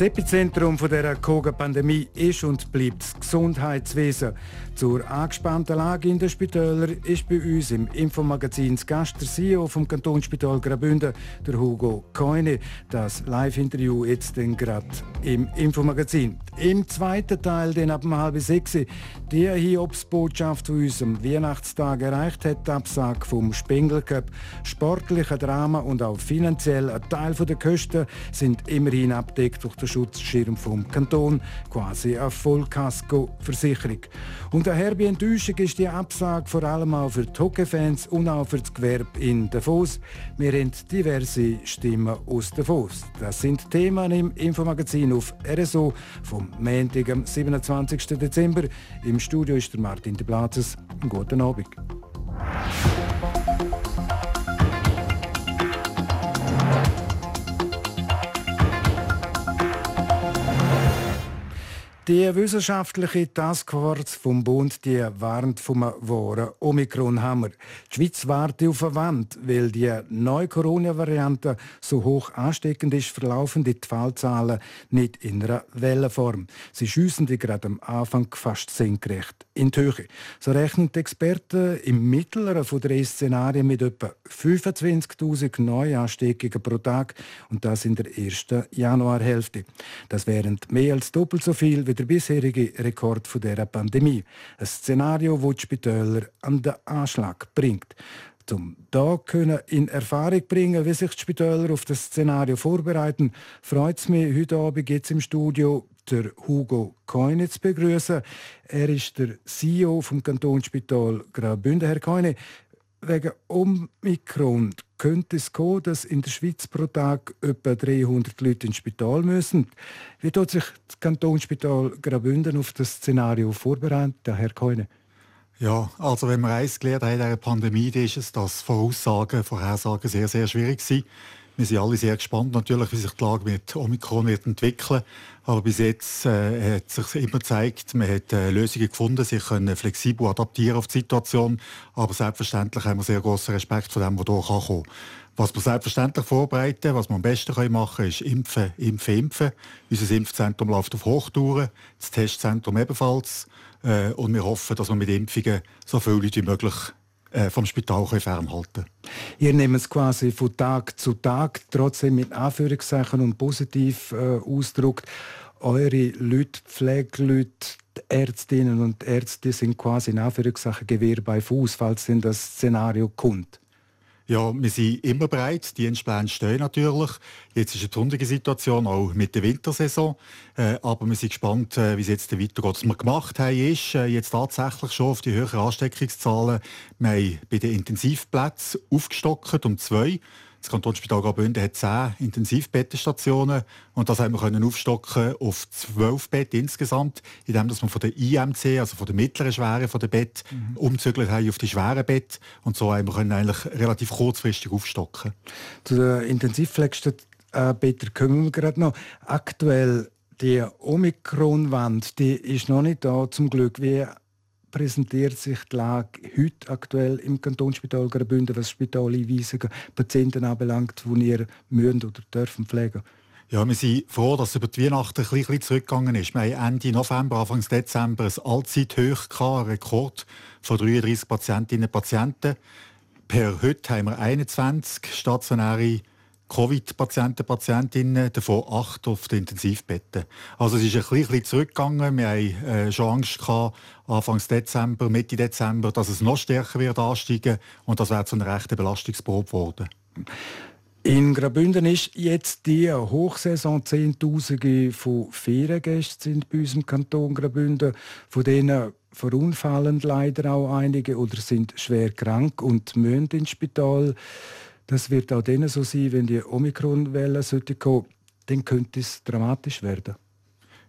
Das Epizentrum der Koga-Pandemie ist und bleibt das Gesundheitswesen. Zur angespannten Lage in den Spitälern ist bei uns im Infomagazin das Gast der CEO vom Kantonsspital Graubünden, der Hugo Keune. Das Live-Interview jetzt gerade im Infomagazin. Im zweiten Teil, den ab halb sechs, die Hiobsbotschaft von unserem Weihnachtstag erreicht hat, die Absage vom Spengler Cup. Sportliche Drama und auch finanziell ein Teil der Kosten sind immerhin abdeckt durch den Schutzschirm vom Kanton, quasi eine Vollkasko-Versicherung. Und eine herbe Enttäuschung ist die Absage vor allem auch für die Hockey-Fans und auch für das Gewerbe in Davos. Wir haben diverse Stimmen aus Davos. Das sind Themen im Infomagazin auf RSO vom Montag, am 27. Dezember. Im Studio ist der Martin de Platzes. Guten Abend. Die wissenschaftliche Taskforce vom Bund die warnt vom wahren Omikron-Hammer. Die Schweiz wartet auf eine Wand, weil die neue Corona-Variante so hoch ansteckend ist, verlaufen die Fallzahlen nicht in einer Wellenform. Sie schiessen die gerade am Anfang fast senkrecht in die Höhe. So rechnen die Experten im mittleren von drei Szenarien mit etwa 25.000 Neuansteckungen pro Tag und das in der ersten Januarhälfte. Das wären mehr als doppelt so viel wie der bisherige Rekord der Pandemie. Ein Szenario, das die Spitäler an den Anschlag bringt. Um da können in Erfahrung bringen, wie sich die Spitäler auf das Szenario vorbereiten, freut es mich heute Abend jetzt im Studio der Hugo Keune zu begrüßen. Er ist der CEO vom Kantonsspital Graubünden. Herr Keune, wegen Omikron könnte es kommen, dass in der Schweiz pro Tag etwa 300 Leute ins Spital müssen. Wie tut sich das Kantonsspital Graubünden auf das Szenario vorbereiten, Herr Keune? Ja, also wenn wir eins gelernt haben in dieser Pandemie, ist es, dass Voraussagen, Vorhersagen sehr, sehr schwierig sind. Wir sind alle sehr gespannt, natürlich, wie sich die Lage mit Omikron wird entwickeln. Aber bis jetzt äh, hat sich immer gezeigt, man hat äh, Lösungen gefunden, sich können flexibel adaptieren auf die Situation. Aber selbstverständlich haben wir sehr großen Respekt vor dem, was hier kommen kann. Was wir selbstverständlich vorbereiten, was wir am besten machen können, ist impfen, impfen, impfen. Unser Impfzentrum läuft auf Hochtouren, das Testzentrum ebenfalls. Äh, und wir hoffen, dass wir mit Impfungen so viele Leute wie möglich vom Spital fernhalten Ihr nehmt es quasi von Tag zu Tag, trotzdem mit Anführungszeichen und positiv äh, ausdruckt. Eure Leute, Pflegeleute, Ärztinnen und Ärzte sind quasi in Anführungszeichen Gewehr bei Fuß, falls denn das Szenario kommt. Ja, wir sind immer bereit. Die Dienstpläne stehen natürlich. Jetzt ist eine besondere Situation, auch mit der Wintersaison. Äh, aber wir sind gespannt, äh, wie es jetzt weitergeht. Was wir gemacht haben, ist äh, jetzt tatsächlich schon auf die höheren Ansteckungszahlen. Wir haben bei den Intensivplätzen aufgestockt um zwei. Das Kantonsspital Graubünden hat zehn Intensivbettenstationen und das haben wir können aufstocken auf zwölf Betten insgesamt, indem dass wir von der IMC, also von der mittleren Schwere von der Bett, mhm. umzügelt haben auf die schweren Bett und so haben wir können eigentlich relativ kurzfristig aufstocken. Zu den Intensivpflegebetten kommen wir gerade noch. Aktuell die Omikron-Wand, die ist noch nicht da zum Glück. Wie präsentiert sich die Lage heute aktuell im Kantonsspital Graubünden, was Spitaleinweisungen Patienten anbelangt, die ihr müssen oder dürfen pflegen? Ja, wir sind froh, dass es über die Weihnachten ein bisschen zurückgegangen ist. Wir haben Ende November, Anfang Dezember ein Allzeithoch gehabt, ein Rekord von 33 Patientinnen und Patienten. Per heute haben wir 21 stationäre Covid-Patienten, Patientinnen, davon acht auf den Intensivbetten. Also es ist ein bisschen zurückgegangen. Wir haben äh, schon Angst gehabt, Anfang Dezember, Mitte Dezember, dass es noch stärker wird ansteigen und das wäre zu einer rechten Belastungsprobe geworden. In Graubünden ist jetzt die Hochsaison. Zehntausende von Feriengästen sind bei uns im Kanton Graubünden. Von denen verunfallen leider auch einige oder sind schwer krank und müssen ins Spital. Das wird auch denen so sein, wenn die Omikron-Welle kommen, dann könnte es dramatisch werden.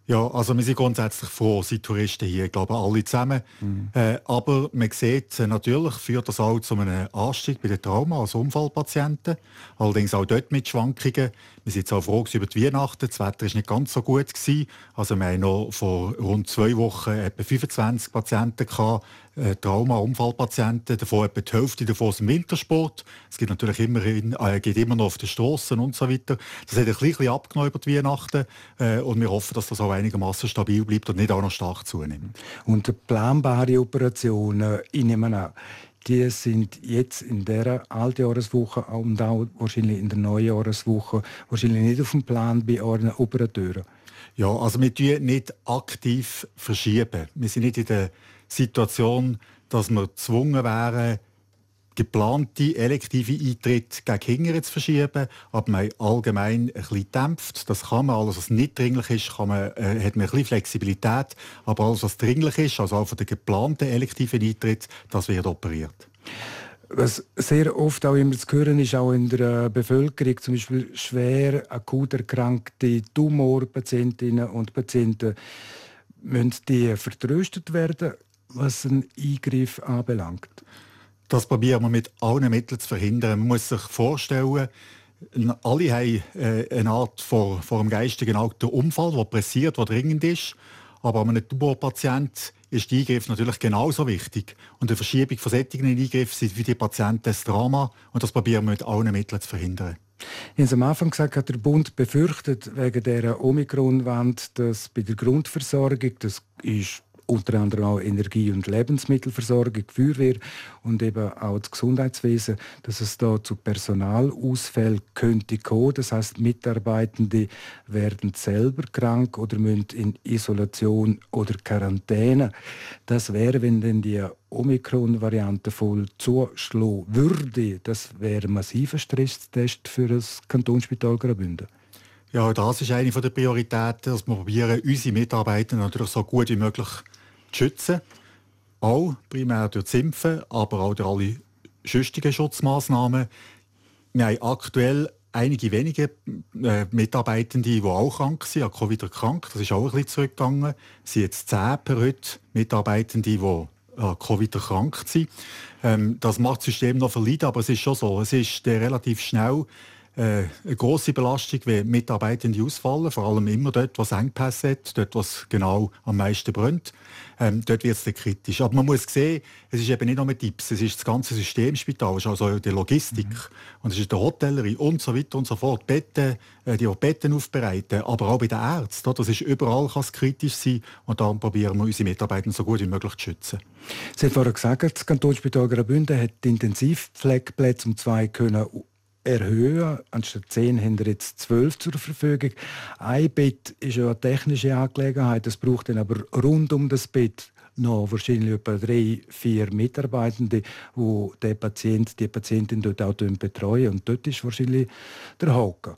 Ja, also wir sind grundsätzlich froh, sind Touristen hier, ich glaube alle zusammen. Mhm. Äh, aber man sieht, äh, natürlich führt das auch zu einem Anstieg bei den Trauma, also Unfallpatienten. Allerdings auch dort mit Schwankungen. Wir sind jetzt auch froh über die Weihnachten. Das Wetter war nicht ganz so gut. Gewesen. Also wir haben noch vor rund zwei Wochen etwa 25 Patienten gehabt, Trauma, Unfallpatienten, davon etwa die Hälfte davon aus dem Wintersport. Es gibt natürlich immerhin, äh, geht immer noch auf den Strassen und so weiter. Das hat ein bisschen abgenommen über die Weihnachten äh, und wir hoffen, dass das auch einigermaßen stabil bleibt und nicht auch noch stark zunimmt. Und planbare Operationen, ich nehme an, die sind jetzt in der Altjahreswoche und auch wahrscheinlich in der Neujahreswoche wahrscheinlich nicht auf dem Plan bei euren Operateuren. Ja, also wir tun nicht aktiv verschieben. Wir sind nicht in der Situation, dass wir gezwungen wären, geplante elektive Eintritte gegen Hingere zu verschieben, aber man allgemein ein bisschen dämpft. Das kann man, alles was nicht dringlich ist, kann man, äh, hat man ein bisschen Flexibilität, aber alles was dringlich ist, also auch von den geplanten elektiven Eintritt, das wird operiert. Was sehr oft auch immer zu hören ist, auch in der Bevölkerung, zum Beispiel schwer akut erkrankte Tumorpatientinnen und Patienten, müssen die vertröstet werden was einen Eingriff anbelangt? Das probieren wir mit allen Mitteln zu verhindern. Man muss sich vorstellen, alle haben äh, eine Art vor, vor dem geistigen Auge Unfall, der pressiert, der dringend ist. Aber einem Tumorpatient ist der Eingriff natürlich genauso wichtig. Und die Verschiebung von solchen Eingriffen sind für die Patienten ein Drama. Und das probieren wir mit allen Mitteln zu verhindern. Ich habe am Anfang gesagt, hat der Bund befürchtet wegen der Omikron-Wand, dass bei der Grundversorgung, das ist unter anderem auch Energie- und Lebensmittelversorgung, Feuerwehr und eben auch das Gesundheitswesen, dass es da zu Personalausfällen könnte kommen. Das heißt, Mitarbeitende werden selber krank oder müssen in Isolation oder Quarantäne. Das wäre, wenn denn die Omikron-Variante voll zuschlagen würde, das wäre ein massiver Stresstest für das Kantonsspital Graubünden. Ja, das ist eine der Prioritäten, dass wir probieren, unsere Mitarbeiter natürlich so gut wie möglich zu schützen. Auch primär durch das Impfen, aber auch durch alle sonstigen Schutzmaßnahmen. Wir haben aktuell einige wenige äh, Mitarbeitende, die auch krank sind, an Covid krank. Das ist auch ein bisschen zurückgegangen. Es sind jetzt zehn per heute Mitarbeitende, die an Covid krank sind. Ähm, das macht das System noch verleiden, aber es ist schon so. Es ist äh, relativ schnell äh, eine große Belastung, wenn Mitarbeitende ausfallen, vor allem immer dort, was Engpässe hat, dort, was genau am meisten brennt. Ähm, dort wird es kritisch. Aber man muss sehen, es ist eben nicht nur mit Tipps, es ist das ganze Systemspital, es ist also die Logistik mhm. und es ist der Hotellerie und so weiter und so fort, Betten, äh, die auch Betten aufbereiten, aber auch bei den Ärzten. Das ist überall kann es kritisch sein und darum probieren wir unsere Mitarbeiter so gut wie möglich zu schützen. Sie haben vorhin gesagt, das Kantonsspital Graubünden hat die Intensivpflegeplätze um zwei können erhöhen. Anstatt 10 haben wir jetzt 12 zur Verfügung. Ein Bett ist ja eine technische Angelegenheit. Es braucht dann aber rund um das Bett noch wahrscheinlich etwa drei, vier Mitarbeitende, die den Patient, die Patientin dort auch betreuen. Und dort ist wahrscheinlich der Haken.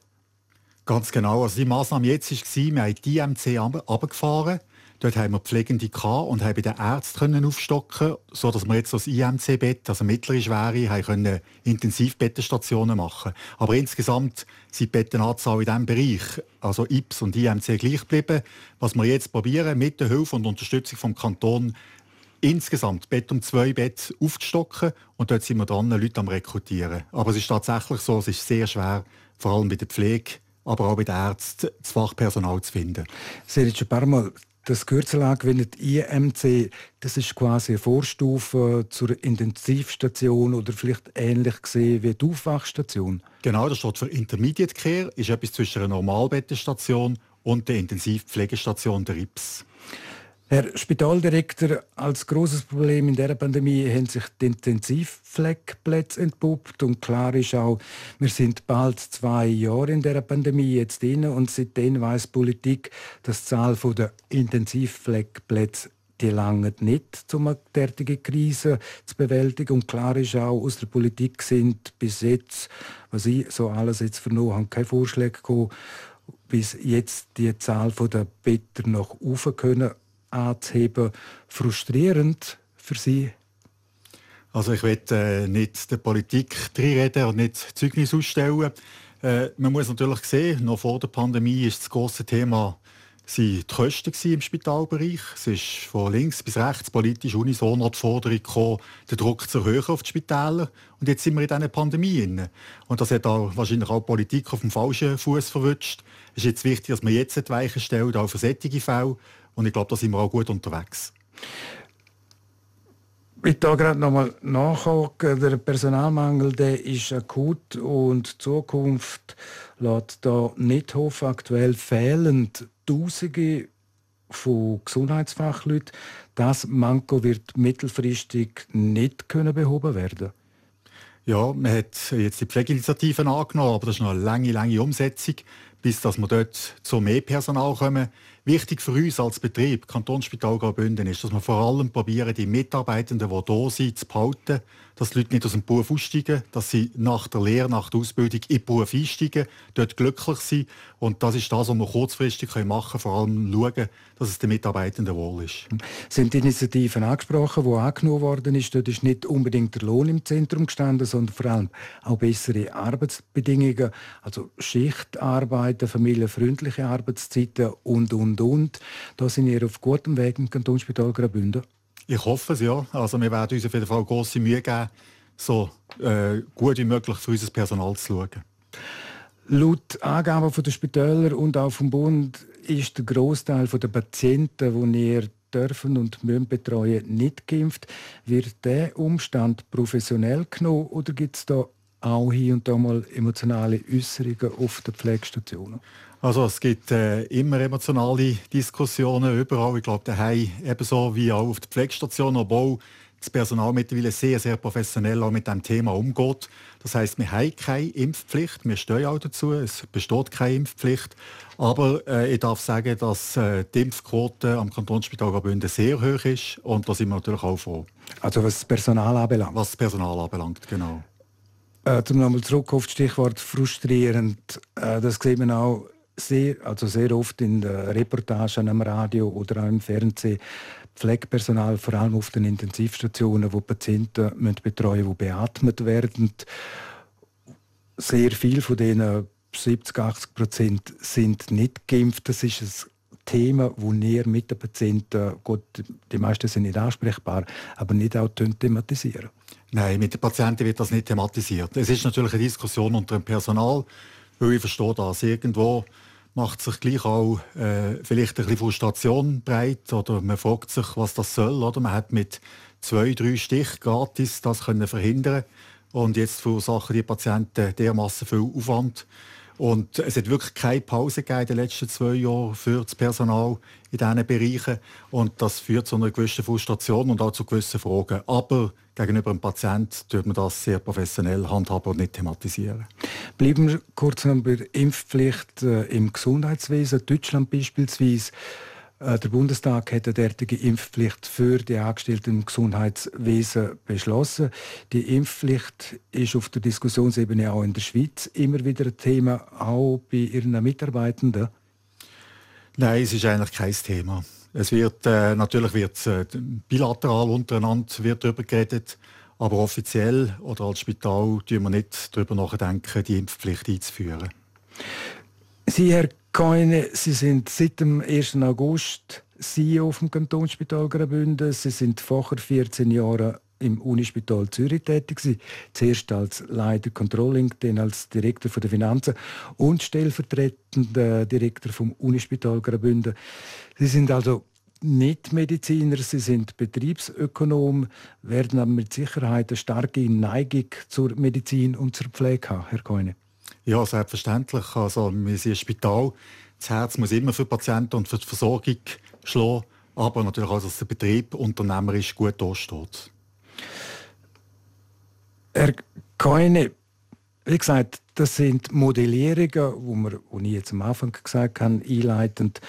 Ganz genau. Also die Maßnahme jetzt war, wir haben die IMC runtergefahren. Dort haben wir Pflegende gehabt und haben bei den Ärzten aufstocken so dass wir jetzt das IMC-Bett, also mittlere Schwere, haben können Intensivbettenstationen machen. Aber insgesamt sind die Bettenanzahl in diesem Bereich, also IPS und IMC, gleich geblieben. Was wir jetzt probieren, mit der Hilfe und Unterstützung vom Kanton insgesamt Bett um zwei Bett aufzustocken und dort sind wir dran, Leute am rekrutieren. Aber es ist tatsächlich so, es ist sehr schwer, vor allem bei der Pflege, aber auch bei den Ärzten, das Fachpersonal zu finden. Sie haben das Kürzel angewendet, IMC, das ist quasi eine Vorstufe zur Intensivstation oder vielleicht ähnlich gesehen wie die Aufwachstation. Genau, das steht für Intermediate Care, ist etwas zwischen einer Normalbettenstation und der Intensivpflegestation der RIPS. Herr Spitaldirektor, als großes Problem in der Pandemie haben sich die Intensivpflegeplätze entpuppt und klar ist auch, wir sind bald zwei Jahre in der Pandemie jetzt drin und seitdem weiß Politik, dass die Zahl der Intensivpflegeplätze die lange nicht, um eine derartige Krise zu bewältigen. Und klar ist auch, aus der Politik sind bis jetzt, was ich so alles jetzt vernommen habe, keine Vorschläge gekommen, bis jetzt die Zahl der Better noch rauf können anzuheben, frustrierend für Sie? Also ich will äh, nicht der Politik reden und nicht Zeugnis ausstellen. Äh, man muss natürlich sehen, noch vor der Pandemie ist das große Thema die Kosten im Spitalbereich. Es ist von links bis rechts politisch unisono die Forderung gekommen, den Druck zu erhöhen auf die Spitäler. Und jetzt sind wir in dieser Pandemie. Und das hat auch wahrscheinlich auch die Politik auf dem falschen Fuß verwünscht. Es ist jetzt wichtig, dass man jetzt die Weichen stellt, auch für solche Fälle. Und ich glaube, da sind wir auch gut unterwegs. Ich da gerade nochmal nachhaken. Der Personalmangel der ist akut und die Zukunft lässt da nicht hoffen. Aktuell fehlen Tausende von Gesundheitsfachleuten. Das Manko wird mittelfristig nicht können behoben werden. Ja, man hat jetzt die Pflegeinitiativen angenommen, aber das ist noch eine lange, lange Umsetzung, bis dass wir dort zu mehr Personal kommen. Wichtig für uns als Betrieb, Kantonsspital Graubünden, ist, dass wir vor allem probieren, die Mitarbeitenden, die hier sind, zu behalten, dass die Leute nicht aus dem Beruf aussteigen, dass sie nach der Lehre, nach der Ausbildung in den Beruf einsteigen, dort glücklich sind. Und das ist das, was wir kurzfristig machen können, vor allem schauen, dass es den Mitarbeitenden wohl ist. Sind die Initiativen angesprochen, die angenommen worden ist? Dort ist nicht unbedingt der Lohn im Zentrum gestanden, sondern vor allem auch bessere Arbeitsbedingungen, also Schichtarbeiten, familienfreundliche Arbeitszeiten und, und, und. Da sind wir auf gutem Weg im Kantonsspital Graubünden. Ich hoffe es, ja. Also wir werden uns auf jeden Fall grosse Mühe geben, so äh, gut wie möglich für unser Personal zu schauen. Laut Angaben der Spitäler und auch vom Bund ist der Großteil der Patienten, die wir dürfen und müssen betreuen, nicht geimpft. Wird der Umstand professionell genommen oder gibt es da auch hier und da mal emotionale Äußerungen auf den Pflegestationen? Also es gibt äh, immer emotionale Diskussionen überall. Ich glaube, daheim ebenso wie auch auf der Pflegestation, obwohl das Personal mittlerweile sehr, sehr professionell auch mit dem Thema umgeht. Das heißt, wir haben keine Impfpflicht, wir stehen auch dazu, es besteht keine Impfpflicht. Aber äh, ich darf sagen, dass äh, die Impfquote am Kantonsspital Graubünden sehr hoch ist und da sind wir natürlich auch froh. Also was das Personal anbelangt? Was das Personal anbelangt, genau. Äh, zum nochmal zurück auf das Stichwort frustrierend. Äh, das sieht man auch sehr, also sehr oft in Reportagen am Radio oder auch im Fernsehen Pflegepersonal, vor allem auf den Intensivstationen, wo Patienten müssen betreuen die beatmet werden. Sehr viele von denen, 70, 80 Prozent, sind nicht geimpft. Das ist ein Thema, wo wir mit den Patienten, gut, die meisten sind nicht ansprechbar, aber nicht auch thematisieren. Nein, mit den Patienten wird das nicht thematisiert. Es ist natürlich eine Diskussion unter dem Personal, weil ich verstehe das irgendwo macht sich gleich auch äh, vielleicht ein bisschen Frustration breit oder man fragt sich, was das soll. Oder? Man hat mit zwei, drei Stich gratis das können verhindern und jetzt verursachen die Patienten dermaßen viel Aufwand. Und es hat wirklich keine Pause gegeben in den letzten zwei Jahren für das Personal in diesen Bereichen. Und das führt zu einer gewissen Frustration und auch zu gewissen Fragen. Aber gegenüber dem Patienten tut man das sehr professionell handhaben und nicht thematisieren. Bleiben wir kurz noch bei der Impfpflicht äh, im Gesundheitswesen. Deutschland beispielsweise äh, der Bundestag hat eine derartige Impfpflicht für die Angestellten im Gesundheitswesen beschlossen. Die Impfpflicht ist auf der Diskussionsebene auch in der Schweiz immer wieder ein Thema, auch bei ihren Mitarbeitenden. Nein, es ist eigentlich kein Thema. Es wird äh, natürlich wird äh, bilateral untereinander wird darüber geredet, aber offiziell oder als Spital tun wir nicht darüber nachdenken, die Impfpflicht einzuführen. Sie, Herr keine, Sie sind seit dem 1. August CEO vom Kantonsspital Graubünden. Sie sind vorher 14 Jahre im Unispital Zürich tätig gewesen. Zuerst als Leiter Controlling, dann als Direktor der Finanzen und stellvertretender Direktor vom Unispital Graubünden. Sie sind also nicht Mediziner, Sie sind Betriebsökonom, werden aber mit Sicherheit eine starke Neigung zur Medizin und zur Pflege haben, Herr Keune. Ja, selbstverständlich. Also, wir sind ein Spital. Das Herz muss immer für Patienten und für die Versorgung schlagen. Aber natürlich auch, dass der Betrieb unternehmerisch gut dasteht. Herr Keine, wie gesagt, das sind Modellierungen, wo, wir, wo ich jetzt am Anfang gesagt habe, einleitend,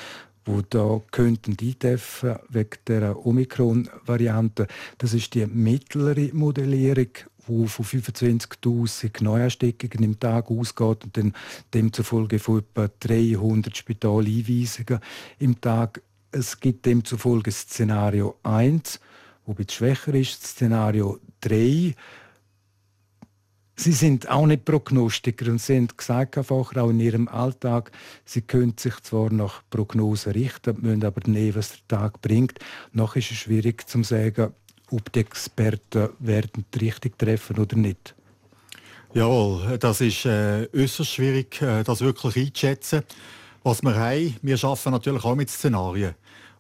wo da könnten eintreffen wegen der Omikron-Variante. Das ist die mittlere Modellierung wo von 25.000 Neuansteckungen im Tag ausgeht und dann demzufolge von etwa 300 Spitaleinweisungen im Tag. Es gibt demzufolge Szenario 1, ein schwächer ist, Szenario 3, Sie sind auch nicht Prognostiker und sie haben gesagt, auch in ihrem Alltag, sie können sich zwar nach Prognosen richten, müssen aber nicht, was der Tag bringt. Noch ist es schwierig zu sagen, ob die Experten werden richtig treffen oder nicht. Jawohl, das ist äh, äußerst schwierig, äh, das wirklich einzuschätzen. Was wir haben, wir arbeiten natürlich auch mit Szenarien.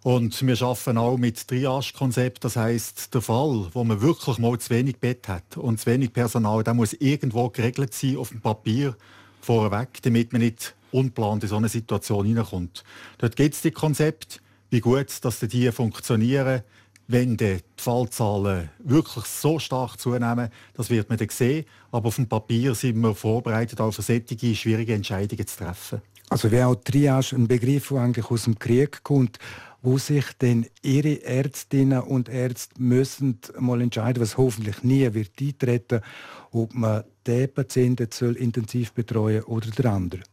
Und wir arbeiten auch mit Triage-Konzept. Das heißt, der Fall, wo man wirklich mal zu wenig Bett hat und zu wenig Personal, der muss irgendwo geregelt sein auf dem Papier vorweg, damit man nicht unplant in so eine Situation hineinkommt. Dort gibt es die Konzepte, wie gut dass die funktionieren. Wenn die Fallzahlen wirklich so stark zunehmen, das wird man dann sehen. Aber auf dem Papier sind wir vorbereitet, auf solche schwierige Entscheidungen zu treffen. Also wäre auch Triage ein Begriff, der eigentlich aus dem Krieg kommt wo sich denn ihre Ärztinnen und Ärzte müssen mal entscheiden, was hoffentlich nie wird eintreten, ob man den Patienten soll intensiv betreuen oder den anderen.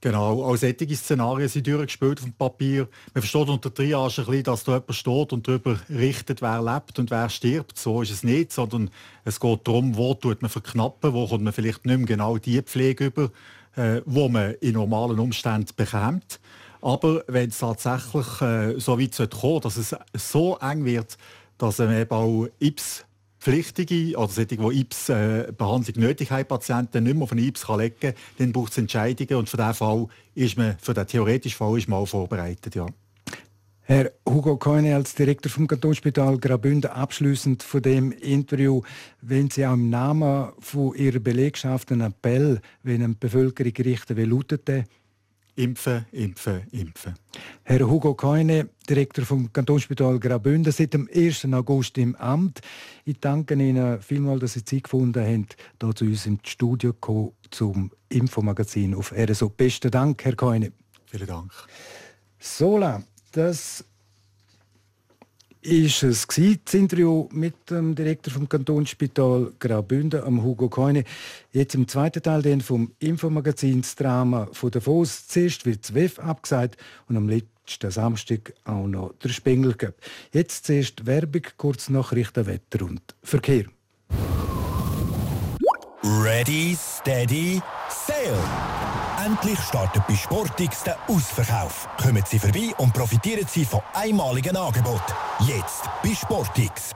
Genau, auch solche Szenarien sind durchgespielt auf dem Papier. Man versteht unter Triage ein bisschen, dass da jemand steht und darüber richtet, wer lebt und wer stirbt. So ist es nicht, sondern es geht darum, wo tut man verknappen, wo kommt man vielleicht nicht mehr genau die Pflege über, äh, wo man in normalen Umständen bekommt. Aber wenn es tatsächlich äh, so weit kommen dass es so eng wird, dass man eben auch IPS pflichtige oder solche, die IPS-Behandlung äh, nötig haben, Patienten nicht mehr auf einen IPS legen kann, dann braucht es Entscheidungen und für diesen Fall ist man, für den theoretischen Fall ist man auch vorbereitet. Ja. Herr Hugo Koine als Direktor vom Kantonsspital Graubünden abschließend von dem Interview, wenn Sie auch im Namen von Ihrer Belegschaft einen Appell wenn eine Bevölkerung richten, wie lautet der? Impfen, impfen, impfen. Herr Hugo Keune, Direktor vom Kantonsspital Graubünden, seit dem 1. August im Amt. Ich danke Ihnen vielmals, dass Sie Zeit gefunden haben, hier zu uns im Studio kommen, zum Infomagazin auf RSO. Besten Dank, Herr Keune. Vielen Dank. Sola, das ist es das Interview mit dem Direktor vom Kantonsspital Graubünden, am Hugo Keune. Jetzt im zweiten Teil den vom Infomagazin Drama von der Davos. Zuerst wird das WEF abgesagt und am letzten Samstag auch noch der Spengel Cup. Jetzt zuerst Werbung, kurz Nachrichten, Wetter und Verkehr. Ready, steady, sail! Endlich startet bei Sportix der Ausverkauf. Kommen Sie vorbei und profitieren Sie von einmaligen Angeboten. Jetzt bei Sportix.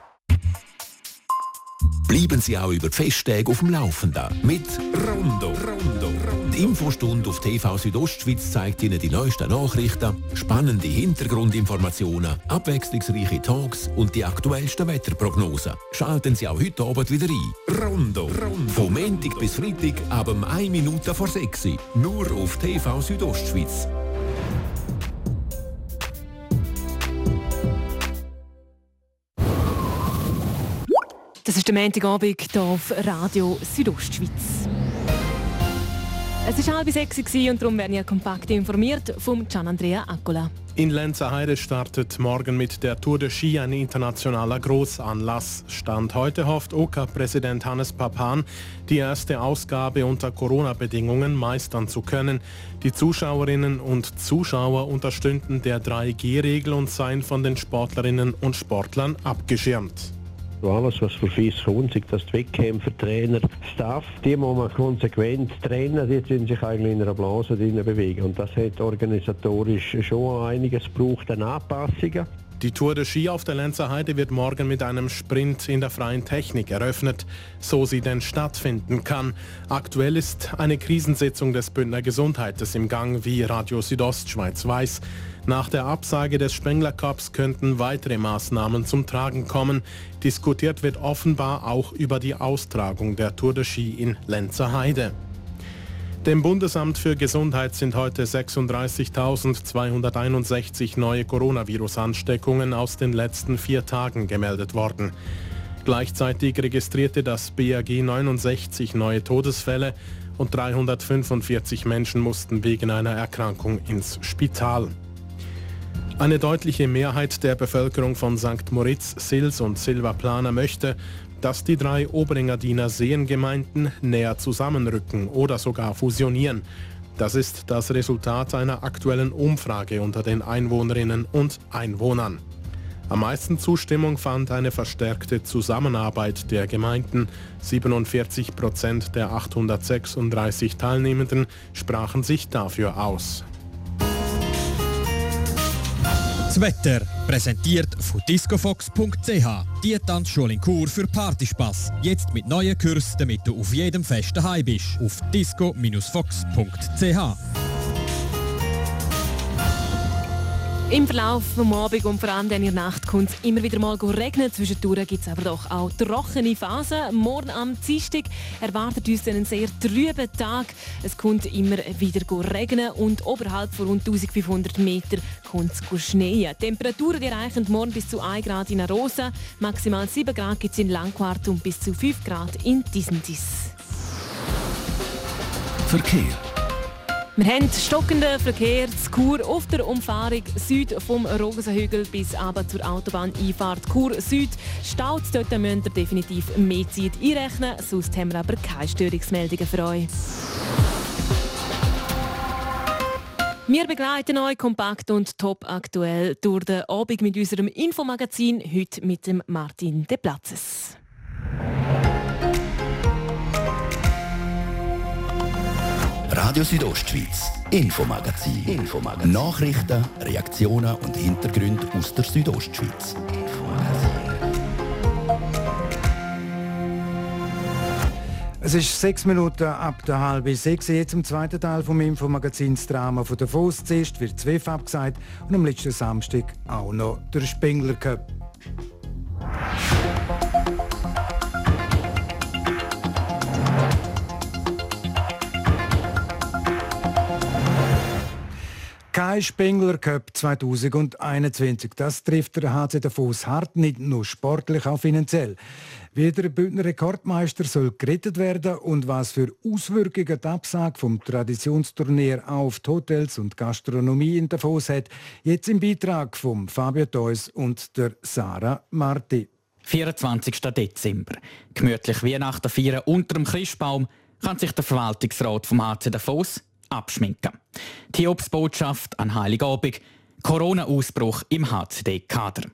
Bleiben Sie auch über die Festtage auf dem Laufenden mit Rondo. Rondo. Die Infostunde auf TV Südostschweiz zeigt Ihnen die neuesten Nachrichten, spannende Hintergrundinformationen, abwechslungsreiche Talks und die aktuellsten Wetterprognosen. Schalten Sie auch heute Abend wieder ein. Rondo. Rondo. Vom Montag bis Freitag ab 1 Minute vor 6 Nur auf TV Südostschweiz. Das ist der Montagabend hier auf Radio Südostschweiz. Es war halb sechs und darum werden wir kompakt informiert vom Gian Andrea Accola. In Lenzerheide startet morgen mit der Tour de Ski ein internationaler Großanlass. Stand heute hofft OK-Präsident Hannes Papan, die erste Ausgabe unter Corona-Bedingungen meistern zu können. Die Zuschauerinnen und Zuschauer unterstünden der 3G-Regel und seien von den Sportlerinnen und Sportlern abgeschirmt alles, was für Fies kommt, sei das Wettkämpfer, Trainer, Staff, die muss man konsequent trennen, die sind sich eigentlich in einer Blase bewegen. Und das hat organisatorisch schon einiges gebraucht an Anpassungen. Die Tour de Ski auf der Lenzer Heide wird morgen mit einem Sprint in der freien Technik eröffnet, so sie denn stattfinden kann. Aktuell ist eine Krisensitzung des Bündner Gesundheits im Gang, wie Radio Südostschweiz weiß. Nach der Absage des Spengler Cups könnten weitere Maßnahmen zum Tragen kommen. Diskutiert wird offenbar auch über die Austragung der Tour de Ski in Lenzer Heide. Dem Bundesamt für Gesundheit sind heute 36.261 neue Coronavirus-Ansteckungen aus den letzten vier Tagen gemeldet worden. Gleichzeitig registrierte das BAG 69 neue Todesfälle und 345 Menschen mussten wegen einer Erkrankung ins Spital. Eine deutliche Mehrheit der Bevölkerung von St. Moritz, Sils und Silvaplana möchte, dass die drei Oberengadiner Seengemeinden näher zusammenrücken oder sogar fusionieren. Das ist das Resultat einer aktuellen Umfrage unter den Einwohnerinnen und Einwohnern. Am meisten Zustimmung fand eine verstärkte Zusammenarbeit der Gemeinden. 47 Prozent der 836 Teilnehmenden sprachen sich dafür aus. Das Wetter präsentiert von discofox.ch. Die Tanzschule in Kur für Partyspaß. Jetzt mit neuen Kursen, damit du auf jedem Fest daheim bist. Auf disco-fox.ch. Im Verlauf des Abends und vor allem in der Nacht kommt es immer wieder mal regnen. Zwischendurch gibt es aber doch auch trockene Phasen. Morgen am Dienstag erwartet uns einen sehr trüben Tag. Es kommt immer wieder regnen und oberhalb von rund 1500 Metern kommt es schneien. Temperaturen die erreichen morgen bis zu 1 Grad in Arosa, maximal 7 Grad gibt es in Langquart und bis zu 5 Grad in Disentis. Verkehr wir haben stockenden Verkehr zu Chur auf der Umfahrung Süd vom Rogensenhügel bis aber zur Autobahneinfahrt Chur Süd. Staut dort müsst ihr definitiv mehr Zeit einrechnen, sonst haben wir aber keine Störungsmeldungen für euch. Wir begleiten euch kompakt und top aktuell durch den Abend mit unserem Infomagazin, heute mit dem Martin De Platzes. Radio Südostschweiz, Infomagazin. Infomagazin. Nachrichten, Reaktionen und Hintergründe aus der Südostschweiz. Es ist sechs Minuten ab der halben sechs. Jetzt im zweiten Teil vom Infomagazins Drama von der Fuss. Zuerst wird ZWF abgesagt und am letzten Samstag auch noch der Spengler Cup. Kein Spengler Cup 2021. Das trifft der HC Davos hart, nicht nur sportlich, auch finanziell. Wie der Bündner Rekordmeister soll gerettet werden und was für Auswirkungen die Absage vom Traditionsturnier auf die Hotels und Gastronomie in Davos hat, jetzt im Beitrag von Fabio Theus und der Sarah Marti. 24. Dezember. Gemütlich Weihnachten feiern unter dem Christbaum kann sich der Verwaltungsrat vom HC Davos abschminken. Die Obstbotschaft an Heiligabend. Corona-Ausbruch im HCD-Kader.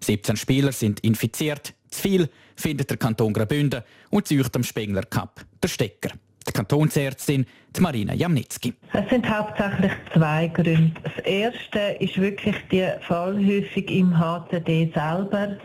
17 Spieler sind infiziert. Zu viel findet der Kanton Graubünden und zieht am Spengler Cup der Stecker. Die Kantonsärztin die Marina Jamnitzki. Es sind hauptsächlich zwei Gründe. Das erste ist wirklich die Fallhäufung im HCD selber.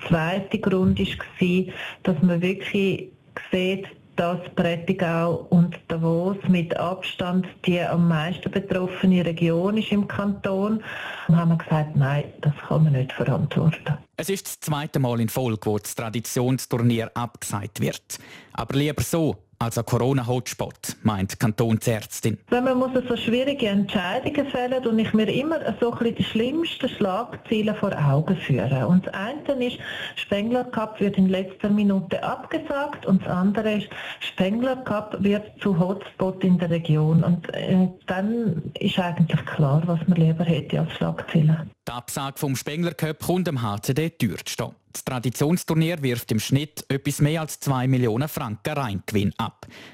Der zweite Grund war, dass man wirklich sieht, dass Prättigau und Davos mit Abstand die am meisten betroffene Region ist im Kanton. Und haben wir gesagt, nein, das kann man nicht verantworten. Es ist das zweite Mal in Folge, wo das Traditionsturnier abgesagt wird. Aber lieber so, als ein Corona-Hotspot, meint Kantonsärztin. Wenn man muss so schwierige Entscheidungen fällen und ich mir immer so ein die schlimmsten Schlagziele vor Augen führen. Und das eine ist, Spengler Cup wird in letzter Minute abgesagt und das andere ist, Spengler Cup wird zu Hotspot in der Region. Und äh, dann ist eigentlich klar, was man lieber hätte als Schlagziele. Die Absage vom Spengler Cup kommt dem HCD stehen. Das Traditionsturnier wirft im Schnitt etwas mehr als 2 Millionen Franken Reingewinn ab.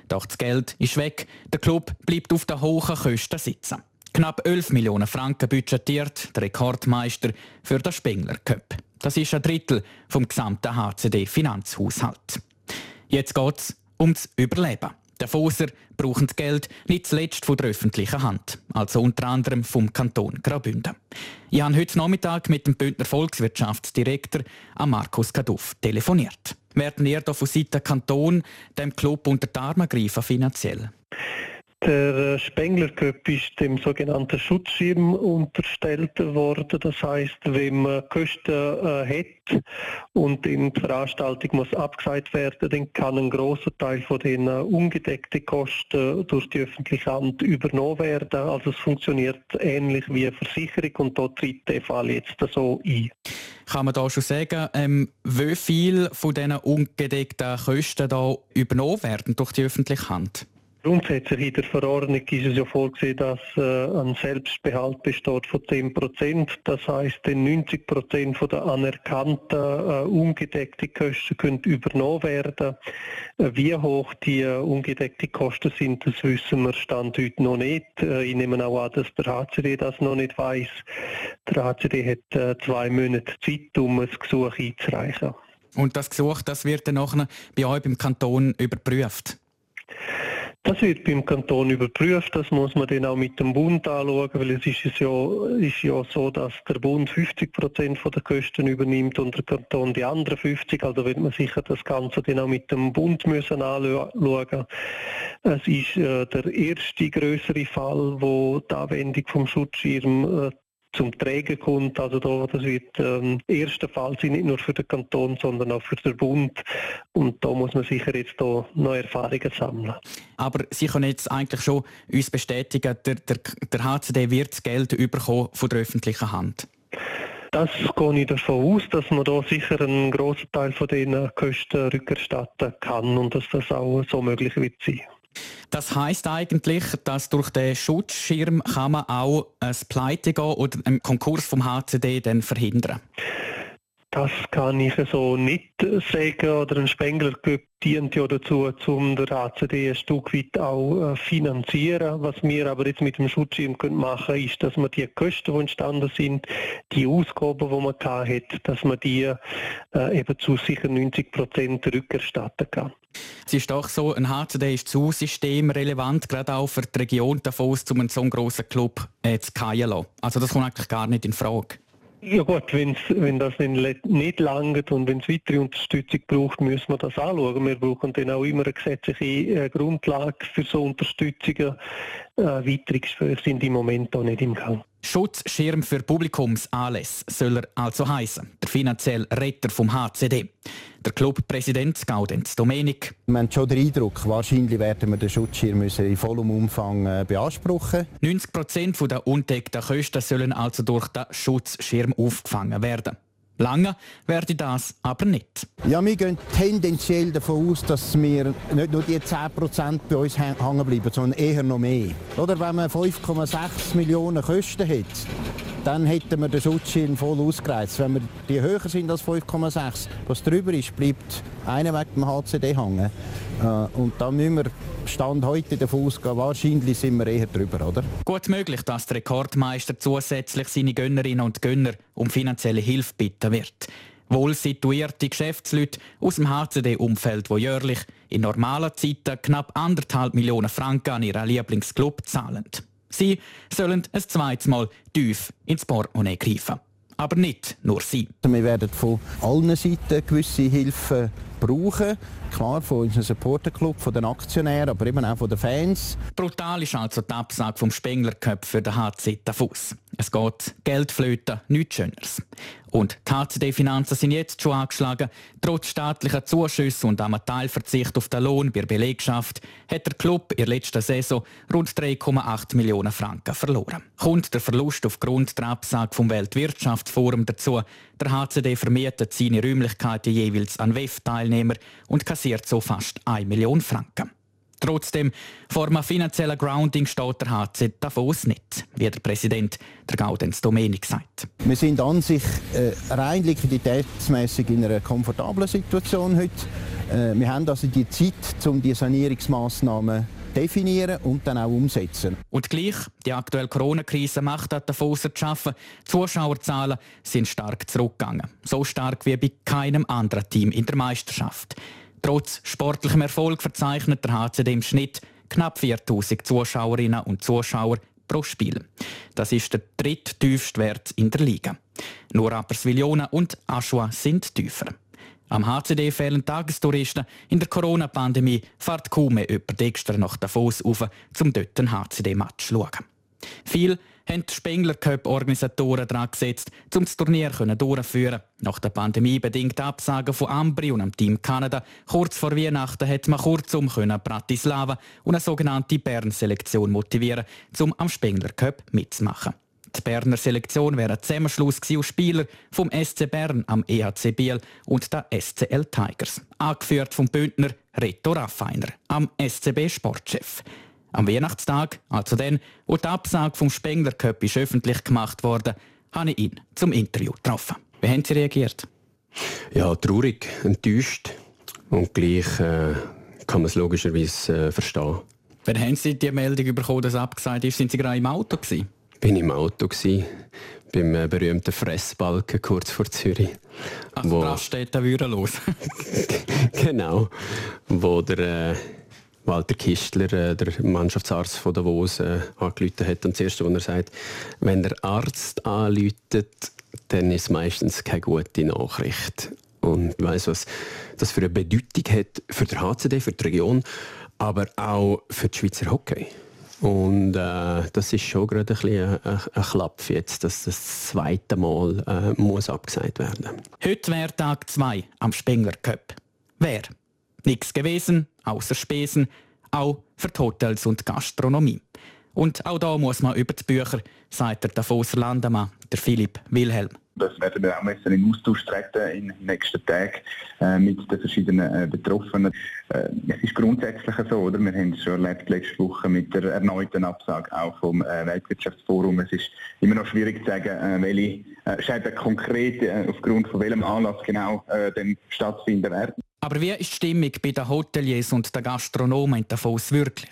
Doch das Geld ist weg, der Club bleibt auf den hohen Kosten sitzen. Knapp 11 Millionen Franken budgetiert der Rekordmeister für den Spengler Cup. Das ist ein Drittel vom gesamten HCD-Finanzhaushalt. Jetzt geht es ums Überleben. Der Foser brauchen das Geld nicht zuletzt von der öffentlichen Hand, also unter anderem vom Kanton Graubünden. Ich habe heute Nachmittag mit dem Bündner Volkswirtschaftsdirektor Markus Kaduff telefoniert. Werden ihr von Seiten Kanton dem Club unter die Arme greifen finanziell? Der äh, Spengler Cup ist dem sogenannten Schutzschirm unterstellt worden. Das heißt, wenn man Kosten äh, hat und die Veranstaltung muss abgesagt werden, dann kann ein großer Teil von den äh, ungedeckten Kosten durch die öffentliche Hand übernommen werden. Also es funktioniert ähnlich wie eine Versicherung und dort tritt der Fall jetzt so ein. Kann man da schon sagen, ähm, wie viel von diesen ungedeckten Kosten da übernommen werden durch die öffentliche Hand? Grundsätzlich in der Verordnung ist es ja vorgesehen, dass äh, ein Selbstbehalt besteht von 10 Prozent. Das heißt, 90 Prozent der anerkannten äh, ungedeckten Kosten können übernommen werden. Äh, wie hoch die ungedeckten Kosten sind, das wissen wir Stand heute noch nicht. Ich nehme auch an, dass der HCD das noch nicht weiß. Der HCD hat zwei Monate Zeit, um ein Gesuch einzureichen. Und das Gesuch, das wird dann nachher bei euch im Kanton überprüft? Das wird beim Kanton überprüft, das muss man dann auch mit dem Bund anschauen, weil es ist ja, ist ja so, dass der Bund 50 Prozent der Kosten übernimmt und der Kanton die anderen 50, also wird man sicher das Ganze dann auch mit dem Bund müssen anschauen. Es ist äh, der erste größere Fall, wo die Anwendung vom Schutzschirm äh, zum Trägen kommt. Also da, das wird ähm, erster Fall sein, nicht nur für den Kanton, sondern auch für den Bund. Und da muss man sicher jetzt da neue Erfahrungen sammeln. Aber Sie können jetzt eigentlich schon uns bestätigen, der, der, der HCD wird das Geld bekommen von der öffentlichen Hand. Das gehe ich davon aus, dass man da sicher einen grossen Teil von den Kosten rückerstatten kann und dass das auch so möglich wird sein. Das heißt eigentlich, dass durch den Schutzschirm kann man auch ein Pleite gehen oder einen Konkurs vom HCD dann verhindern. Das kann ich so nicht sagen. Oder ein Spengler dient ja dazu, um den ACD ein Stück weit auch äh, finanzieren. Was wir aber jetzt mit dem Schutzschirm machen können, ist, dass man die Kosten, die entstanden sind, die Ausgaben, die man hat, dass man die äh, eben zu sicher 90 Prozent rückerstatten kann. Es ist doch so, ein HCD ist zu systemrelevant, gerade auch für die Region Davos, um einen so grossen Club äh, zu lassen. Also das kommt eigentlich gar nicht in Frage. Ja gut, wenn's, wenn das nicht langt und wenn es weitere Unterstützung braucht, müssen wir das anschauen. Wir brauchen dann auch immer eine gesetzliche äh, Grundlage für so Unterstützungen. Äh, weitere Gespräche sind im Moment auch nicht im Gang. Schutzschirm für Publikumsanlässe soll er also heißen, der finanzielle Retter vom HCD. Der Clubpräsident Gaudenz Domenik. Wir haben schon den Eindruck, wahrscheinlich werden wir den Schutzschirm in vollem Umfang äh, beanspruchen. 90 Prozent der undeckten Kosten sollen also durch den Schutzschirm aufgefangen werden. Lange werde das aber nicht. Ja, wir gehen tendenziell davon aus, dass wir nicht nur die 10% bei uns hängen bleiben, sondern eher noch mehr. Oder wenn man 5,6 Millionen Kosten hat, dann hätten wir den Schutzschirm voll ausgereizt. Wenn wir die höher sind als 5,6, was drüber ist, bleibt einer wegen dem HCD hängen. Äh, und da müssen wir Stand heute davon ausgehen, wahrscheinlich sind wir eher drüber, oder? Gut möglich, dass der Rekordmeister zusätzlich seine Gönnerinnen und Gönner um finanzielle Hilfe bitten wird. Wohl situierte Geschäftsleute aus dem HCD-Umfeld, die jährlich in normalen Zeiten knapp anderthalb Millionen Franken an ihren Lieblingsclub zahlen. Sie sollen ein zweites Mal tief ins Portemonnaie greifen. Aber nicht nur sie. Wir werden von allen Seiten gewisse Hilfen brauchen. Klar, von unserem Supporterclub, von den Aktionären, aber eben auch von den Fans. Brutal ist also die Absage vom Spengler Cup für den HC Davos. Es geht Geldflöten, nichts Schöneres. Und die HCD-Finanzen sind jetzt schon angeschlagen. Trotz staatlicher Zuschüsse und einem Teilverzicht auf den Lohn bei der Belegschaft hat der Club in der letzten Saison rund 3,8 Millionen Franken verloren. Kommt der Verlust aufgrund der Absage vom Weltwirtschaftsforum dazu, der HCD vermietet seine Räumlichkeiten jeweils an WEF-Teilnehmer und kassiert so fast 1 Million Franken. Trotzdem, vor einem finanziellen Grounding steht der HC Davos nicht, wie der Präsident der Gaudenz Domenik sagt. Wir sind an sich äh, rein liquiditätsmäßig in einer komfortablen Situation heute. Äh, wir haben also die Zeit, um die Sanierungsmaßnahmen definieren und dann auch umsetzen. Und gleich, die aktuelle Corona-Krise macht an Davos zu schaffen. Die Zuschauerzahlen sind stark zurückgegangen. So stark wie bei keinem anderen Team in der Meisterschaft. Trotz sportlichem Erfolg verzeichnet der HCD im Schnitt knapp 4000 Zuschauerinnen und Zuschauer pro Spiel. Das ist der dritttiefste Wert in der Liga. Nur Rapperswil-Jona und Aschua sind tiefer. Am HCD fehlen Tagestouristen. In der Corona-Pandemie fährt kaum mehr jemand extra nach Davos auf, um dort einen HCD-Match zu schauen. Viel haben die Spengler Cup-Organisatoren daran gesetzt, um das Turnier durchzuführen. Nach der Pandemie bedingt Absagen von Ambri und dem Team Kanada. Kurz vor Weihnachten hat man kurzum Bratislava und eine sogenannte Bern-Selektion motivieren, um am Spengler Cup mitzumachen. Die Berner Selektion wäre ein Zusammenschluss aus Spielern vom SC Bern am EHC Biel und der SCL Tigers. Angeführt vom Bündner Reto Raffiner, am SCB Sportchef. Am Weihnachtstag, also dann, wo die Absage vom Spengler Cup ist öffentlich gemacht wurde, habe ich ihn zum Interview getroffen. Wie haben Sie reagiert? Ja, traurig, enttäuscht und gleich äh, kann man es logischerweise äh, verstehen. Wann haben Sie die Meldung bekommen, dass abgesagt ist? Sind Sie gerade im Auto gewesen? Bin im Auto gewesen, beim äh, berühmten Fressbalken kurz vor Zürich. Ach, wo da steht der Würe los. genau, wo der äh, Walter Kistler, äh, der Mannschaftsarzt von Davos, äh, angerufen hat. Und Erste, was er sagt, wenn der Arzt anläutet, dann ist meistens keine gute Nachricht. Und ich weiss, was das für eine Bedeutung hat für den HCD, für die Region, aber auch für die Schweizer Hockey. Und äh, das ist schon gerade ein, bisschen ein, ein Klapp jetzt, dass das zweite Mal äh, muss abgesagt werden Heute wäre Tag 2 am Spengler Cup. Wer? Nichts gewesen, außer Spesen, auch für die Hotels und Gastronomie. Und auch da muss man über die Bücher, sagt der Davoser Landemann, der Philipp Wilhelm. Das werden wir auch müssen in Austausch treten in den nächsten Tagen äh, mit den verschiedenen äh, Betroffenen. Äh, es ist grundsätzlich so, oder? Wir haben es schon erlebt letzte Woche mit der erneuten Absage auch vom äh, Weltwirtschaftsforum. Es ist immer noch schwierig zu sagen, äh, welche äh, Schäden konkret aufgrund von welchem Anlass genau äh, stattfinden werden. Aber wie ist die Stimmung bei den Hoteliers und den Gastronomen in Davos wirklich?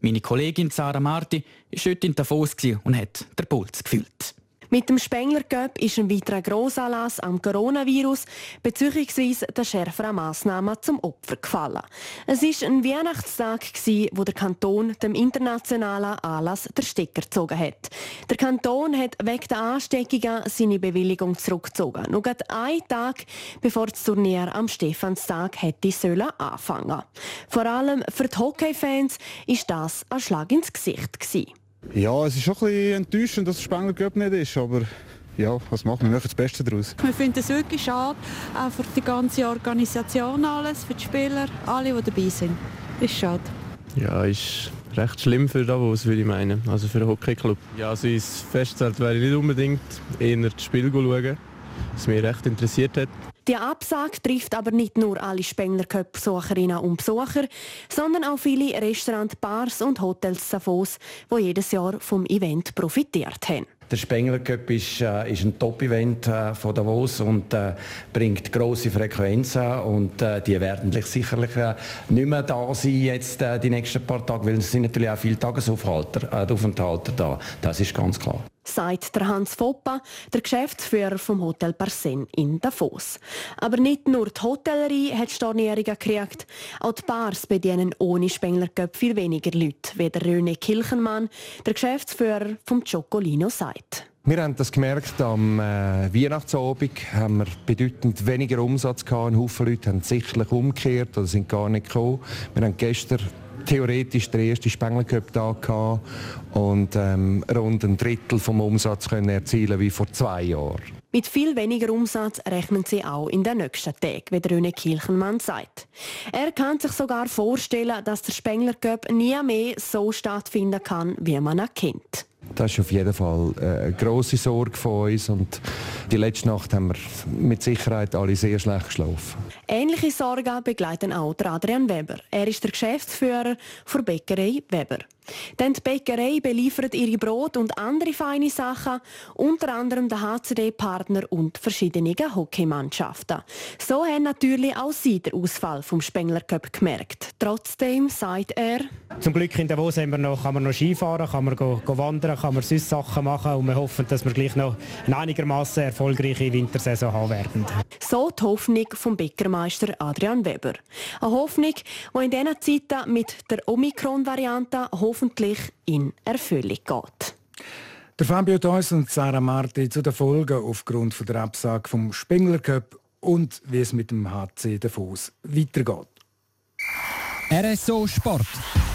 Meine Kollegin Sarah Marti war heute in Davos und hat den Puls gefühlt. Mit dem Spengler Cup ist ein weiterer Grossanlass am Coronavirus bzw. der schärferen Massnahmen zum Opfer gefallen. Es war ein Weihnachtstag, wo der Kanton dem internationalen Anlass der Stecker gezogen hat. Der Kanton hat wegen der Ansteckungen seine Bewilligung zurückgezogen. Nur einen Tag bevor das Turnier am Stephanstag hätte sollen anfangen. Vor allem für die Hockey-Fans ist das ein Schlag ins Gesicht gewesen. Ja, es ist schon ein bisschen enttäuschend, dass der Spengler Cup nicht ist, aber ja, was machen wir? Wir machen das Beste daraus. Wir finden es wirklich schade, auch für die ganze Organisation alles, für die Spieler, alle, die dabei sind. Ist schade. Ja, ist recht schlimm für Davos, würde ich meinen, also für den Hockeyclub. Ja, also ins Festzelt wäre ich nicht unbedingt, eher das Spiel schauen, was mich recht interessiert hat. Die Absage trifft aber nicht nur alle Spengler Cup Besucherinnen und Besucher, sondern auch viele Restaurants, Bars und Hotels Savos, die jedes Jahr vom Event profitiert haben. Der Spengler Cup ist, äh, ist ein Top-Event äh, von Davos und äh, bringt große Frequenzen und äh, die werden sicherlich äh, nicht mehr da sein jetzt äh, die nächsten paar Tage, weil es sind natürlich auch viele Tagesaufhalter, äh, da. Das ist ganz klar sagt der Hans Foppa, der Geschäftsführer vom Hotel Parsen in Davos. Aber nicht nur die Hotellerie hat Stornierungen gekriegt, auch die Bars bedienen ohne Spengler viel weniger Leute, wie der René Kilchenmann, der Geschäftsführer vom Chocolino sagt. Wir haben das gemerkt am äh, Weihnachtsabend, haben wir bedeutend weniger Umsatz gehabt. Ein Haufen Leute haben sicherlich umgekehrt oder sind gar nicht gekommen. Wir haben gestern theoretisch der erste Spengler Cup da und ähm, rund ein Drittel vom Umsatz können erzielen wie vor zwei Jahren. Mit viel weniger Umsatz rechnen sie auch in den nächsten Tagen, wie René Kilchenmann sagt. Er kann sich sogar vorstellen, dass der Spengler Cup nie mehr so stattfinden kann, wie man ihn kennt. Das ist auf jeden Fall äh, eine grosse Sorge von uns und die letzte Nacht haben wir mit Sicherheit alle sehr schlecht geschlafen. Ähnliche Sorgen begleiten auch Adrian Weber. Er ist der Geschäftsführer der Bäckerei Weber. Denn die Bäckerei beliefert ihre Brot und andere feine Sachen, unter anderem der HCD-Partner und verschiedene Hockeymannschaften. So haben natürlich auch sie den Ausfall vom Spengler Cup gemerkt. Trotzdem sagt er, zum Glück in Davos haben wir noch, kann man noch Skifahren, kann man go, go wandern, kann man sonst Sachen machen und wir hoffen, dass wir gleich noch eine einigermaßen erfolgreiche Wintersaison haben werden. So die Hoffnung vom Bäckermeister Adrian Weber. Eine Hoffnung, die in diesen Zeiten mit der Omikron-Variante hoffentlich in Erfüllung geht. Der Fabio Theus und Sarah Marti zu den Folgen aufgrund der Absage vom Spengler Cup und wie es mit dem HC Davos weitergeht. RSO Sport.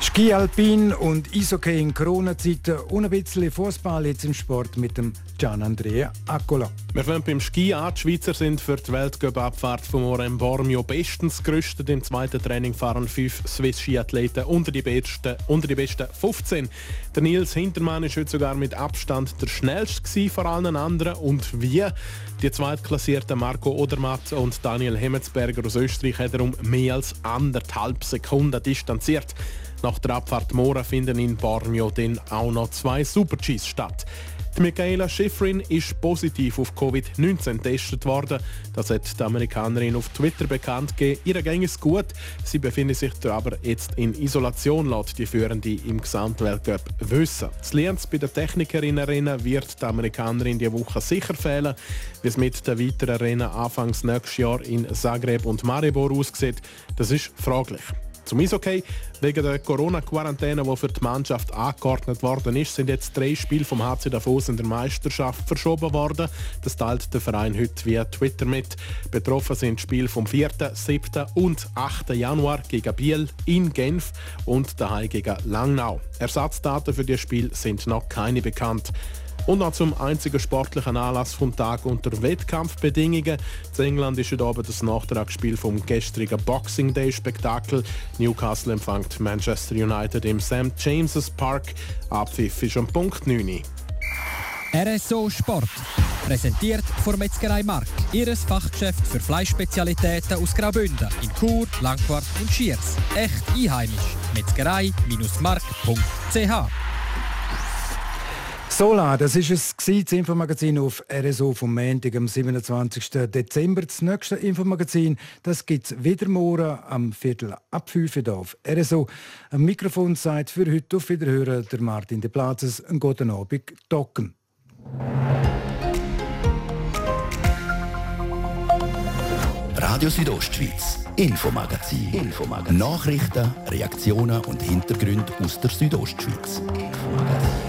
Ski Alpin und Eishockey in Corona-Zeiten und ein bisschen Fußball jetzt im Sport mit dem Gian Andrea Accola. Wir fangen beim Ski an. Die Schweizer sind für die Weltcup-Abfahrt vom Orem Bormio bestens gerüstet. Im zweiten Training fahren fünf Swiss-Ski-Athleten unter, die besten, unter die besten 15. Der Nils Hintermann ist heute sogar mit Abstand der schnellste vor allen anderen. Und wie? Die zweitklassierten Marco Odermatt und Daniel Hemmetsberger aus Österreich hat er um mehr als anderthalb Sekunden distanziert. Nach der Abfahrt Mora finden in Bormio dann auch noch zwei Super-Gs statt. Die Michaela Schifrin ist positiv auf Covid-19 getestet worden. Das hat die Amerikanerin auf Twitter bekannt gegeben. Ihr ging es gut. Sie befindet sich aber jetzt in Isolation, laut die Führende im Gesamtweltcup wissen. Das Lienz bei der Technikerinnen wird die Amerikanerin diese Woche sicher fehlen. Wie es mit den weiteren Rennen anfangs nächstes Jahr in Zagreb und Maribor aussieht, das ist fraglich. Zum Eishockey. Wegen der Corona-Quarantäne, die für die Mannschaft angeordnet worden ist, sind jetzt drei Spiele vom HC Davos in der Meisterschaft verschoben worden. Das teilt der Verein heute via Twitter mit. Betroffen sind Spiele vom 4., 7. und 8. Januar gegen Biel, in Genf und daheim gegen Langnau. Ersatzdaten für das Spiel sind noch keine bekannt. Und noch zum einzigen sportlichen Anlass vom Tag unter Wettkampfbedingungen. In England ist heute Abend das Nachtragsspiel vom gestrigen Boxing Day Spektakel. Newcastle empfängt Manchester United im St. James's Park. Abpfiff ist am Punkt 9. RSO Sport. Präsentiert von Metzgerei Mark. Ihres Fachgeschäft für Fleischspezialitäten aus Graubünden in Chur, Langquart und Schiers. Echt einheimisch. Metzgerei-mark.ch Sola, das ist es das Infomagazin auf RSO vom Montag, am 27. Dezember. Das nächste Infomagazin, das gibt es wieder morgen am Viertel ab 5 Uhr auf RSO. Am Mikrofon sagt für heute auf Wiederhören der Martin de Plazes. Einen guten Abend, Docken. Radio Südostschweiz, Infomagazin. Infomagazin. Nachrichten, Reaktionen und Hintergründe aus der Südostschweiz. Infomagazin.